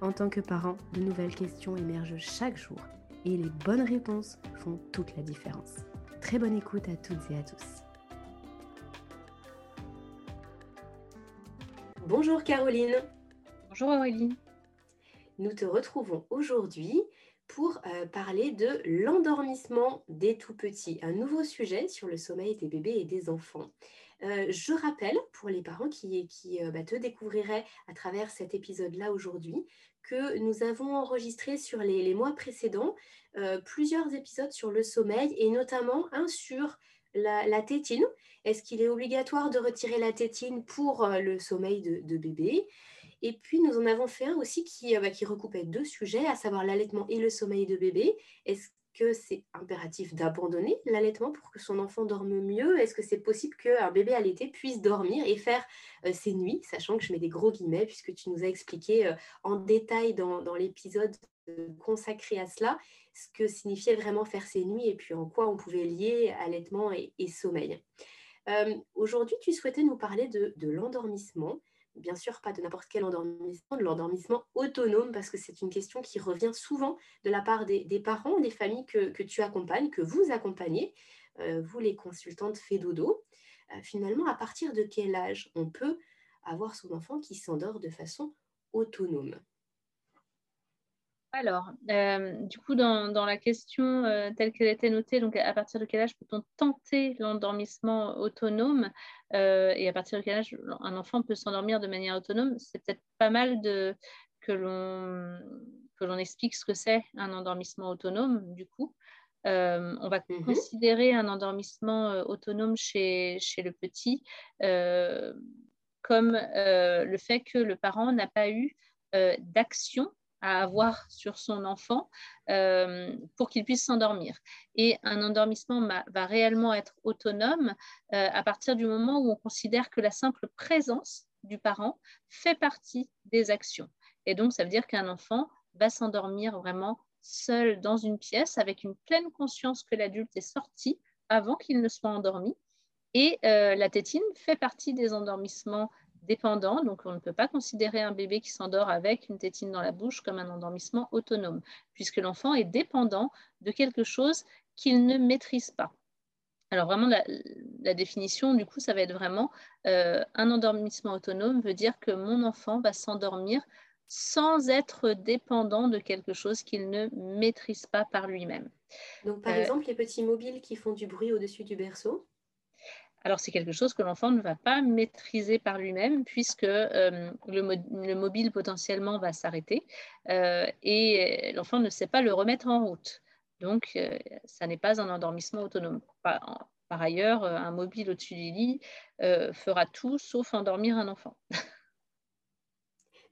en tant que parent, de nouvelles questions émergent chaque jour et les bonnes réponses font toute la différence. Très bonne écoute à toutes et à tous. Bonjour Caroline. Bonjour Aurélie. Nous te retrouvons aujourd'hui pour euh, parler de l'endormissement des tout petits, un nouveau sujet sur le sommeil des bébés et des enfants. Euh, je rappelle pour les parents qui, euh, bah, te découvriraient à travers cet épisode-là aujourd'hui que nous avons enregistré sur les, mois précédents euh, plusieurs épisodes sur le sommeil et notamment un sur la, tétine. Est-ce qu'il est obligatoire de retirer la tétine pour le sommeil de, bébé? Et puis nous en avons fait un aussi qui, bah, qui recoupait deux sujets, à savoir l'allaitement et le sommeil de bébé. Que c'est impératif d'abandonner l'allaitement pour que son enfant dorme mieux? Est-ce que c'est possible qu'un bébé allaité puisse dormir et faire euh, ses nuits, sachant que je mets des gros guillemets puisque tu nous as expliqué euh, en détail dans, l'épisode euh, consacré à cela ce que signifiait vraiment faire ses nuits et puis en quoi on pouvait lier allaitement et, sommeil. Aujourd'hui, tu souhaitais nous parler de l'endormissement bien sûr pas de n'importe quel endormissement, de l'endormissement autonome, parce que c'est une question qui revient souvent de la part des, parents, des familles que, tu accompagnes, que vous accompagnez, euh, vous les consultantes fait dodo. Euh, finalement, à partir de quel âge on peut avoir son enfant qui s'endort de façon autonome? Alors, euh, du coup, dans, la question euh, telle qu'elle était notée, donc à partir de quel âge peut-on tenter l'endormissement autonome euh, et à partir de quel âge un enfant peut s'endormir de manière autonome, c'est peut-être pas mal de, que l'on explique ce que c'est un endormissement autonome, du coup. on va mhm. considérer un endormissement autonome chez, chez le petit comme le fait que le parent n'a pas eu d'action à avoir sur son enfant euh, pour qu'il puisse s'endormir. Et un endormissement va réellement être autonome euh, à partir du moment où on considère que la simple présence du parent fait partie des actions. Et donc, ça veut dire qu'un enfant va s'endormir vraiment seul dans une pièce avec une pleine conscience que l'adulte est sorti avant qu'il ne soit endormi. Et euh, la tétine fait partie des endormissements dépendant. Donc, on ne peut pas considérer un bébé qui s'endort avec une tétine dans la bouche comme un endormissement autonome, puisque l'enfant est dépendant de quelque chose qu'il ne maîtrise pas. Alors vraiment, la, définition, du coup, ça va être vraiment euh, un endormissement autonome veut dire que mon enfant va s'endormir sans être dépendant de quelque chose qu'il ne maîtrise pas par lui-même. Donc, par euh, exemple, les petits mobiles qui font du bruit au-dessus du berceau alors c'est quelque chose que l'enfant ne va pas maîtriser par lui-même puisque euh, le, mobile potentiellement va s'arrêter euh, et l'enfant ne sait pas le remettre en route. Donc euh, ça n'est pas un endormissement autonome. Par, par ailleurs, un mobile au-dessus du lit fera tout sauf endormir un enfant.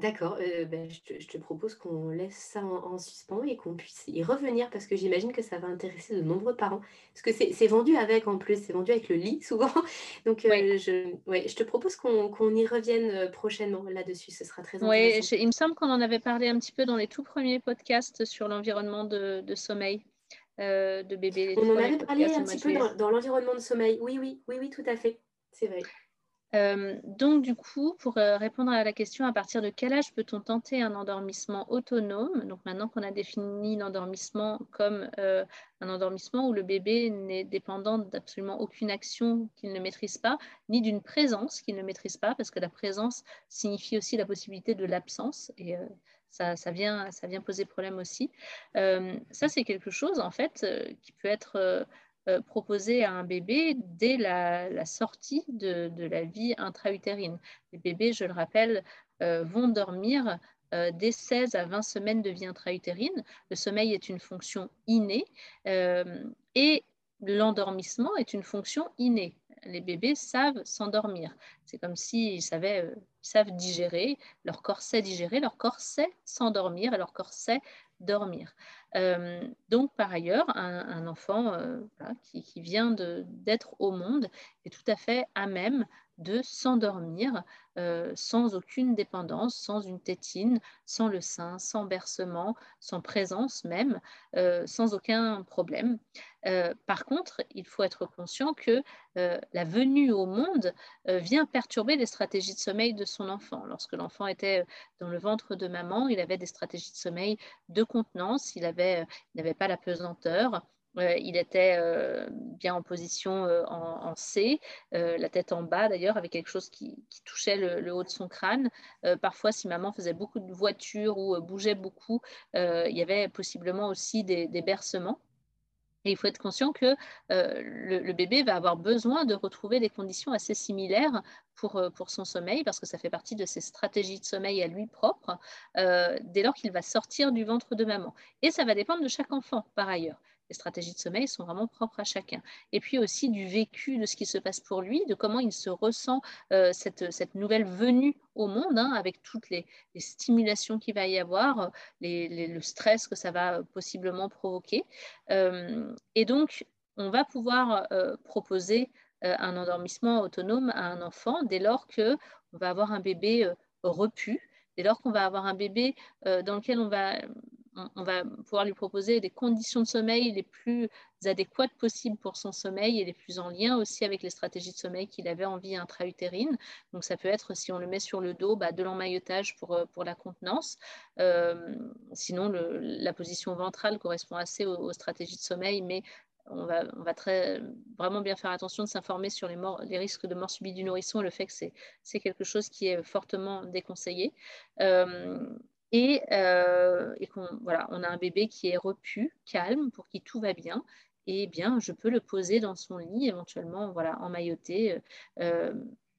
D'accord, euh, ben, je, te, propose qu'on laisse ça en, suspens et qu'on puisse y revenir parce que j'imagine que ça va intéresser de nombreux parents. Parce que c'est vendu avec en plus, c'est vendu avec le lit souvent. Donc euh, je, ouais, je te propose qu'on y revienne euh, prochainement là-dessus, ce sera très intéressant. Oui, il me semble qu'on en avait parlé un petit peu dans les tout premiers podcasts sur l'environnement de, sommeil. de bébé. On en avait parlé un petit peu dans, dans l'environnement de sommeil. Oui, oui, oui, oui, tout à fait. C'est vrai. Euh, donc, du coup, pour euh, répondre à la question, à partir de quel âge peut-on tenter un endormissement autonome? Donc, maintenant qu'on a défini l'endormissement comme euh, un endormissement où le bébé n'est dépendant d'absolument aucune action qu'il ne maîtrise pas, ni d'une présence qu'il ne maîtrise pas, parce que la présence signifie aussi la possibilité de l'absence. Et ça, vient, ça vient poser problème aussi. ça, c'est quelque chose, en fait, qui peut être proposé à un bébé dès la, sortie de, la vie intra-utérine. Les bébés, je le rappelle, vont dormir dès 16 à 20 semaines de vie intra-utérine. Le sommeil est une fonction innée et l'endormissement est une fonction innée les bébés savent s'endormir. C'est comme s'ils savaient, euh, savent digérer, leur corps sait digérer, leur corps sait s'endormir et leur corps sait dormir. Euh, donc, par ailleurs, un, enfant euh, qui, qui, vient d'être au monde est tout à fait à même de s'endormir euh, sans aucune dépendance, sans une tétine, sans le sein, sans bercement, sans présence même, euh, sans aucun problème. Euh, par contre, il faut être conscient que la venue au monde vient perturber les stratégies de sommeil de son enfant. Lorsque l'enfant était dans le ventre de maman, il avait des stratégies de sommeil de contenance, il n'avait pas la pesanteur, il était euh, bien en position euh, en, C, euh, la tête en bas d'ailleurs, avec quelque chose qui, touchait le, haut de son crâne. parfois, si maman faisait beaucoup de voitures ou bougeait beaucoup, il y avait possiblement aussi des, bercements. Et il faut être conscient que le, bébé va avoir besoin de retrouver des conditions assez similaires pour, pour, son sommeil, parce que ça fait partie de ses stratégies de sommeil à lui propre, dès lors qu'il va sortir du ventre de maman. Et ça va dépendre de chaque enfant, par ailleurs les stratégies de sommeil sont vraiment propres à chacun. Et puis aussi du vécu de ce qui se passe pour lui, de comment il se ressent euh, cette, cette, nouvelle venue au monde, hein, avec toutes les, stimulations qu'il va y avoir, le stress que ça va possiblement provoquer. Euh, et donc, on va pouvoir euh, proposer un endormissement autonome à un enfant dès lors qu'on va avoir un bébé repu, dès lors qu'on va avoir un bébé dans lequel on va on, va pouvoir lui proposer des conditions de sommeil les plus adéquates possibles pour son sommeil et les plus en lien aussi avec les stratégies de sommeil qu'il avait en vie intra-utérine. Donc ça peut être, si on le met sur le dos, bah, de l'emmaillotage pour, euh, pour la contenance. Euh, sinon, la position ventrale correspond assez aux, stratégies de sommeil, mais on va, on va très, vraiment bien faire attention de s'informer sur les, les, risques de mort subite du nourrisson et le fait que c'est quelque chose qui est fortement déconseillé. Euh, et, euh, qu'on voilà, on a un bébé qui est repu, calme, pour qui tout va bien, et bien je peux le poser dans son lit, éventuellement voilà, emmailloté, euh,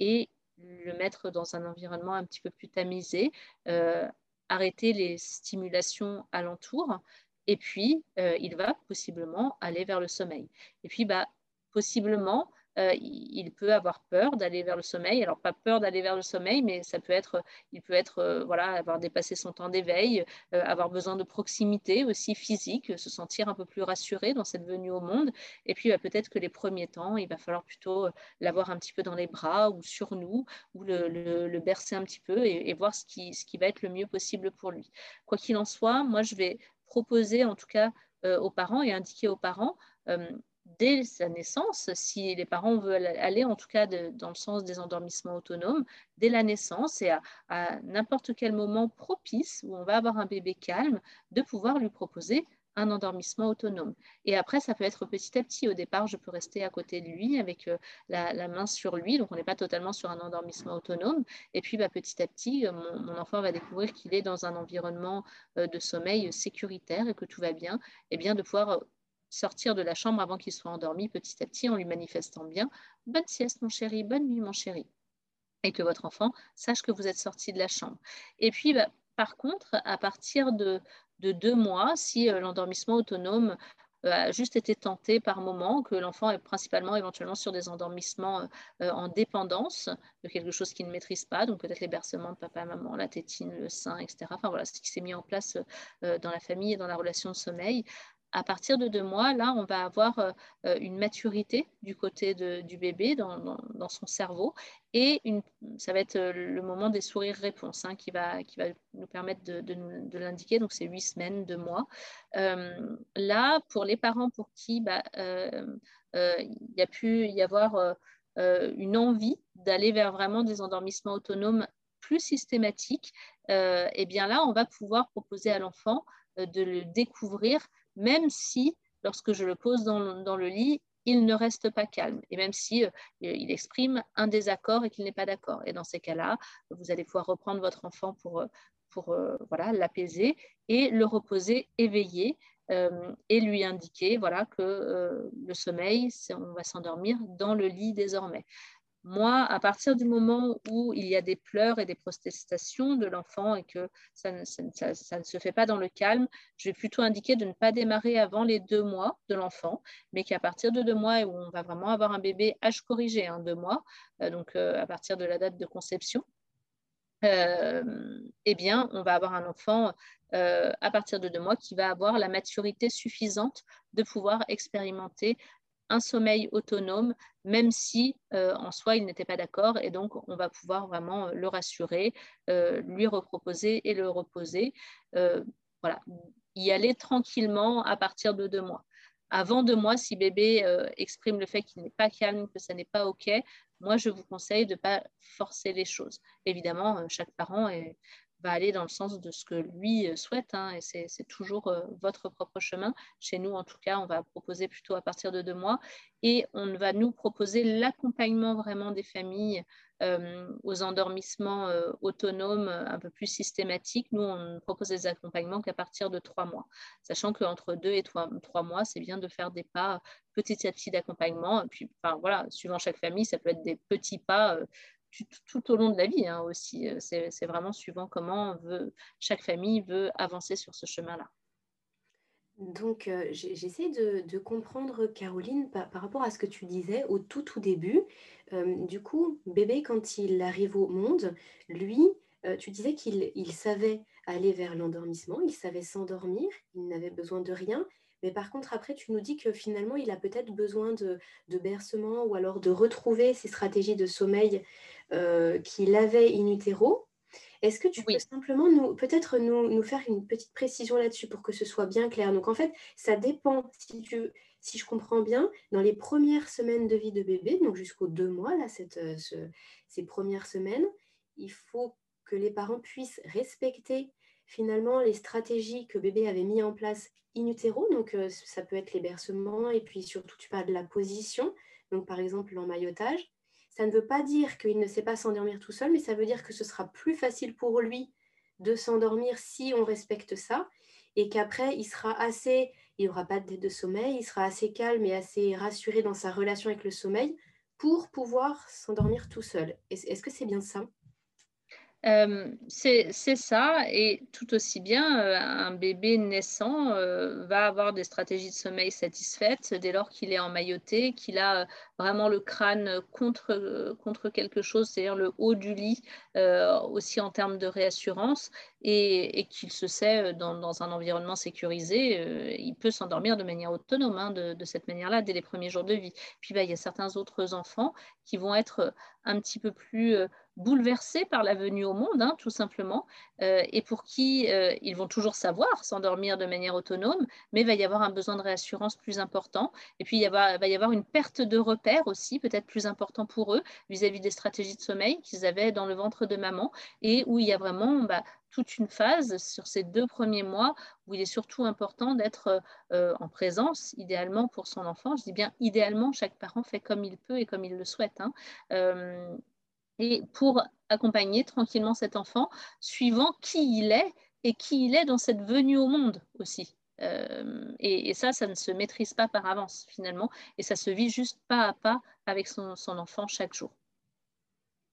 et le mettre dans un environnement un petit peu plus tamisé, euh, arrêter les stimulations alentour, et puis il va possiblement aller vers le sommeil. Et puis bah, possiblement, euh, il peut avoir peur d'aller vers le sommeil. Alors pas peur d'aller vers le sommeil, mais ça peut être, il peut être, euh, voilà, avoir dépassé son temps d'éveil, euh, avoir besoin de proximité aussi physique, se sentir un peu plus rassuré dans cette venue au monde. Et puis bah, peut-être que les premiers temps, il va falloir plutôt l'avoir un petit peu dans les bras ou sur nous, ou le, bercer un petit peu et, voir ce qui, ce qui va être le mieux possible pour lui. Quoi qu'il en soit, moi je vais proposer en tout cas aux parents et indiquer aux parents dès sa naissance, si les parents veulent aller en tout cas dans le sens des endormissements autonomes, dès la naissance et à, n'importe quel moment propice où on va avoir un bébé calme, de pouvoir lui proposer un endormissement autonome. Et après, ça peut être petit à petit. Au départ, je peux rester à côté de lui avec euh, la, main sur lui, donc on n'est pas totalement sur un endormissement autonome. Et puis, bah, petit à petit, euh, mon, enfant va découvrir qu'il est dans un environnement euh, de sommeil sécuritaire et que tout va bien, et bien de pouvoir sortir de la chambre avant qu'il soit endormi petit à petit en lui manifestant bien Bonne sieste mon chéri, bonne nuit mon chéri. Et que votre enfant sache que vous êtes sorti de la chambre. Et puis, bah, par contre, à partir de, deux mois, si euh, l'endormissement autonome euh, a juste été tenté par moment, que l'enfant est principalement éventuellement sur des endormissements euh, en dépendance de quelque chose qu'il ne maîtrise pas, donc peut-être les bercements de papa maman, la tétine, le sein, etc. Enfin voilà, ce qui s'est mis en place dans la famille et dans la relation de sommeil à partir de deux mois, là, on va avoir euh, euh, une maturité du côté du bébé dans, son cerveau et ça va être euh, le moment des sourires-réponses hein, qui, va, qui va nous permettre de, l'indiquer. Donc, c'est huit semaines, deux mois. là, pour les parents pour qui bah, il y a pu y avoir une envie d'aller vers vraiment des endormissements autonomes plus systématiques, et eh bien là, on va pouvoir proposer à l'enfant de le découvrir même si, lorsque je le pose dans, le lit, il ne reste pas calme, et même si euh, il exprime un désaccord et qu'il n'est pas d'accord. Et dans ces cas-là, vous allez pouvoir reprendre votre enfant pour, euh, pour voilà l'apaiser et le reposer éveillé et lui indiquer voilà que le sommeil, on va s'endormir dans le lit désormais. Moi, à partir du moment où il y a des pleurs et des protestations de l'enfant et que ça ne, se fait pas dans le calme, je vais plutôt indiquer de ne pas démarrer avant les deux mois de l'enfant, mais qu'à partir de deux mois, où on va vraiment avoir un bébé âge corrigé, hein, deux mois, euh, donc euh, à partir de la date de conception, euh, eh bien, on va avoir un enfant à partir de deux mois qui va avoir la maturité suffisante de pouvoir expérimenter un sommeil autonome, même si euh, en soi il n'était pas d'accord. Et donc, on va pouvoir vraiment euh, le rassurer, euh, lui reproposer et le reposer. voilà, y aller tranquillement à partir de deux mois. Avant deux mois, si bébé exprime le fait qu'il n'est pas calme, que ça n'est pas OK, moi, je vous conseille de ne pas forcer les choses. Évidemment, chaque parent est, va aller dans le sens de ce que lui euh, souhaite, hein, et c'est toujours euh, votre propre chemin. Chez nous, en tout cas, on va proposer plutôt à partir de deux mois, et on va nous proposer l'accompagnement vraiment des familles euh, aux endormissements autonomes un peu plus systématiques. Nous, on propose des accompagnements qu'à partir de trois mois, sachant qu'entre deux et trois, mois, c'est bien de faire des pas petit à petit d'accompagnement. Puis, enfin, voilà, suivant chaque famille, ça peut être des petits pas tout, au long de la vie hein, aussi. Euh, c'est vraiment suivant comment veut, chaque famille veut avancer sur ce chemin-là. Donc, euh, j'essaie de, comprendre, Caroline, par, rapport à ce que tu disais au tout, tout début. Euh, du coup, bébé, quand il arrive au monde, lui, tu disais qu'il savait aller vers l'endormissement, il savait s'endormir, il n'avait besoin de rien, mais par contre, après, tu nous dis que finalement, il a peut-être besoin de, bercement ou alors de retrouver ses stratégies de sommeil euh, qu'il avait in utero. Est-ce que tu peux simplement nous, peut-être nous, faire une petite précision là-dessus pour que ce soit bien clair? Donc en fait, ça dépend, si, tu, si je comprends bien, dans les premières semaines de vie de bébé, donc jusqu'aux deux mois, là, cette, euh, ces premières semaines, il faut que les parents puissent respecter finalement les stratégies que bébé avait mis en place in utero, donc euh, ça peut être les bercements et puis surtout tu parles de la position, donc par exemple l'emmaillotage. Ça ne veut pas dire qu'il ne sait pas s'endormir tout seul, mais ça veut dire que ce sera plus facile pour lui de s'endormir si on respecte ça et qu'après il sera assez, il n'aura pas de dette de sommeil, il sera assez calme et assez rassuré dans sa relation avec le sommeil pour pouvoir s'endormir tout seul. Est-ce que c'est bien ça? Euh, c'est ça, et tout aussi bien, euh, un bébé naissant euh, va avoir des stratégies de sommeil satisfaites dès lors qu'il est emmailloté, qu'il a vraiment le crâne contre, contre quelque chose, c'est-à-dire le haut du lit, aussi en termes de réassurance, et, qu'il se sait dans, un environnement sécurisé, il peut s'endormir de manière autonome, hein, de, cette manière-là, dès les premiers jours de vie. Puis bah, il y a certains autres enfants qui vont être un petit peu plus bouleversés par la venue au monde, hein, tout simplement, euh, et pour qui euh, ils vont toujours savoir s'endormir de manière autonome, mais il va y avoir un besoin de réassurance plus important. Et puis, il, va y avoir une perte de repère aussi, peut-être plus important pour eux, vis-à-vis des stratégies de sommeil qu'ils avaient dans le ventre de maman, et où il y a vraiment bah, toute une phase sur ces deux premiers mois où il est surtout important d'être euh, en présence, idéalement pour son enfant. Je dis bien idéalement, chaque parent fait comme il peut et comme il le souhaite. Hein et pour accompagner tranquillement cet enfant, suivant qui il est et qui il est dans cette venue au monde aussi. Euh, et, ça, ça ne se maîtrise pas par avance finalement, et ça se vit juste pas à pas avec son enfant chaque jour.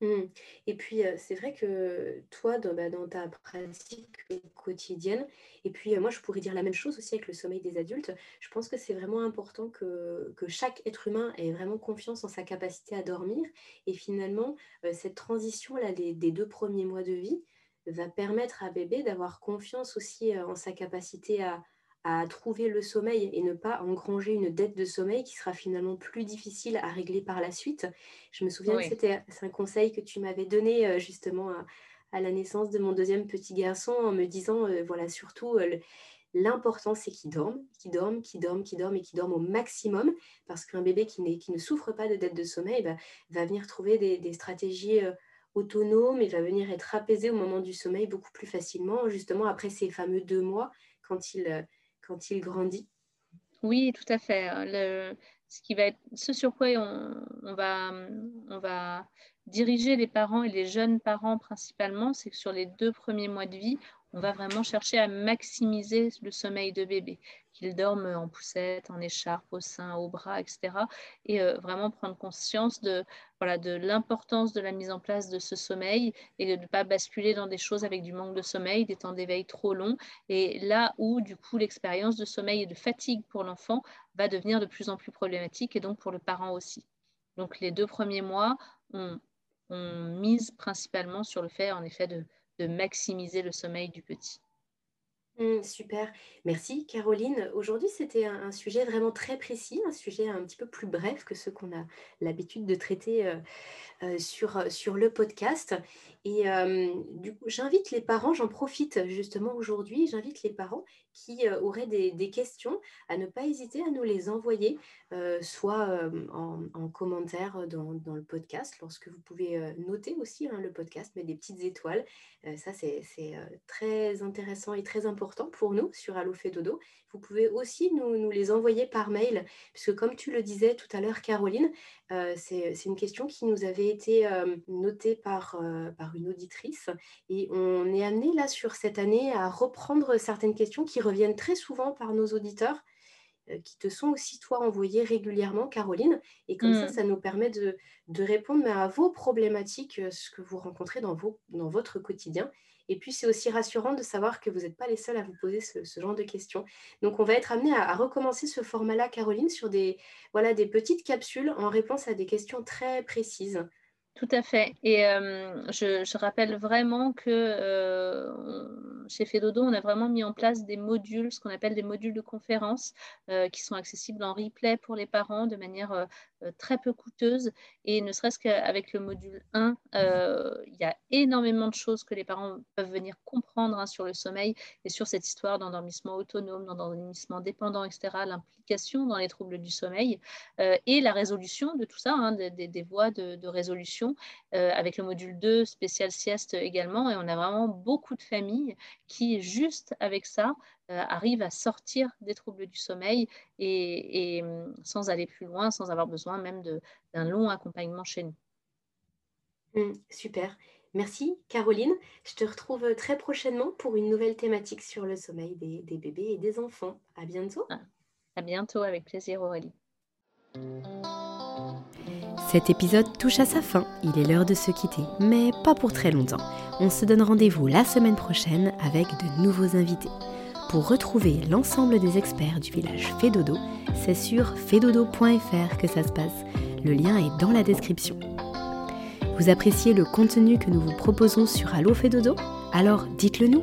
Mmh. Et puis, c'est vrai que toi, dans, bah, ta pratique quotidienne, et puis moi, je pourrais dire la même chose aussi avec le sommeil des adultes. Je pense que c'est vraiment important que, que chaque être humain ait vraiment confiance en sa capacité à dormir. Et finalement, cette transition-là des, des deux premiers mois de vie va permettre à bébé d'avoir confiance aussi en sa capacité à, à trouver le sommeil et ne pas engranger une dette de sommeil qui sera finalement plus difficile à régler par la suite. Je me souviens que c'était un conseil que tu m'avais donné euh, justement à, la naissance de mon deuxième petit garçon en me disant, euh, voilà, surtout, euh, l'important c'est qu'il dorme, qu'il dorme, qu'il dorme, qu'il dorme et qu'il dorme au maximum parce qu'un bébé qui, qui, ne souffre pas de dette de sommeil bah, va venir trouver des, des stratégies autonomes et va venir être apaisé au moment du sommeil beaucoup plus facilement, justement après ces fameux deux mois quand il quand il grandit Oui, tout à fait. Le, ce, qui va être, ce sur quoi on, va, on va diriger les parents et les jeunes parents principalement, c'est que sur les deux premiers mois de vie, on va vraiment chercher à maximiser le sommeil de bébé, qu'il dorme en poussette, en écharpe, au sein, au bras, etc. Et euh, vraiment prendre conscience de voilà de l'importance de la mise en place de ce sommeil et de ne pas basculer dans des choses avec du manque de sommeil, des temps d'éveil trop longs. Et là où du coup l'expérience de sommeil et de fatigue pour l'enfant va devenir de plus en plus problématique et donc pour le parent aussi. Donc les deux premiers mois, on, on mise principalement sur le fait en effet de de maximiser le sommeil du petit. Mmh, super, merci Caroline. Aujourd'hui, c'était un, sujet vraiment très précis, un sujet un petit peu plus bref que ce qu'on a l'habitude de traiter euh, euh, sur, sur le podcast. Et du coup, j'invite les parents, j'en profite justement aujourd'hui, j'invite les parents qui auraient des, questions à ne pas hésiter à nous les envoyer, soit en, commentaire dans, le podcast, lorsque vous pouvez noter aussi hein, le podcast, mettre des petites étoiles. ça, c'est très intéressant et très important pour nous sur Allo fait dodo. Vous pouvez aussi nous, nous, les envoyer par mail, puisque comme tu le disais tout à l'heure, Caroline, c'est une question qui nous avait été notée par, par une auditrice. Et on est amené là sur cette année à reprendre certaines questions qui reviennent très souvent par nos auditeurs, euh, qui te sont aussi toi envoyées régulièrement, Caroline. Et comme ça, mm. ça nous permet de, répondre à vos problématiques, euh, ce que vous rencontrez dans, vos, dans votre quotidien. Et puis, c'est aussi rassurant de savoir que vous n'êtes pas les seuls à vous poser ce, genre de questions. Donc, on va être amené à, recommencer ce format-là, Caroline, sur des, voilà, des petites capsules en réponse à des questions très précises. Tout à fait. Et euh, je, rappelle vraiment que euh, chez Fedodo, on a vraiment mis en place des modules, ce qu'on appelle des modules de conférence, euh, qui sont accessibles en replay pour les parents de manière très peu coûteuse. Et ne serait-ce qu'avec le module 1, il y a énormément de choses que les parents peuvent venir comprendre hein, sur le sommeil et sur cette histoire d'endormissement autonome, d'endormissement dépendant, etc., l'implication dans les troubles du sommeil et la résolution de tout ça, hein, des, voies de résolution euh, avec le module 2 spécial sieste également. Et on a vraiment beaucoup de familles qui, juste avec ça, euh, arrivent à sortir des troubles du sommeil et, hum, sans aller plus loin, sans avoir besoin même d'un long accompagnement chez nous. Hum, super. Merci Caroline. Je te retrouve très prochainement pour une nouvelle thématique sur le sommeil des, des bébés et des enfants. À bientôt. Ah, à bientôt, avec plaisir Aurélie. Cet épisode touche à sa fin, il est l'heure de se quitter, mais pas pour très longtemps. On se donne rendez-vous la semaine prochaine avec de nouveaux invités. Pour retrouver l'ensemble des experts du village Fedodo, c'est sur fedodo.fr que ça se passe. Le lien est dans la description. Vous appréciez le contenu que nous vous proposons sur Allo Fedodo Alors dites-le nous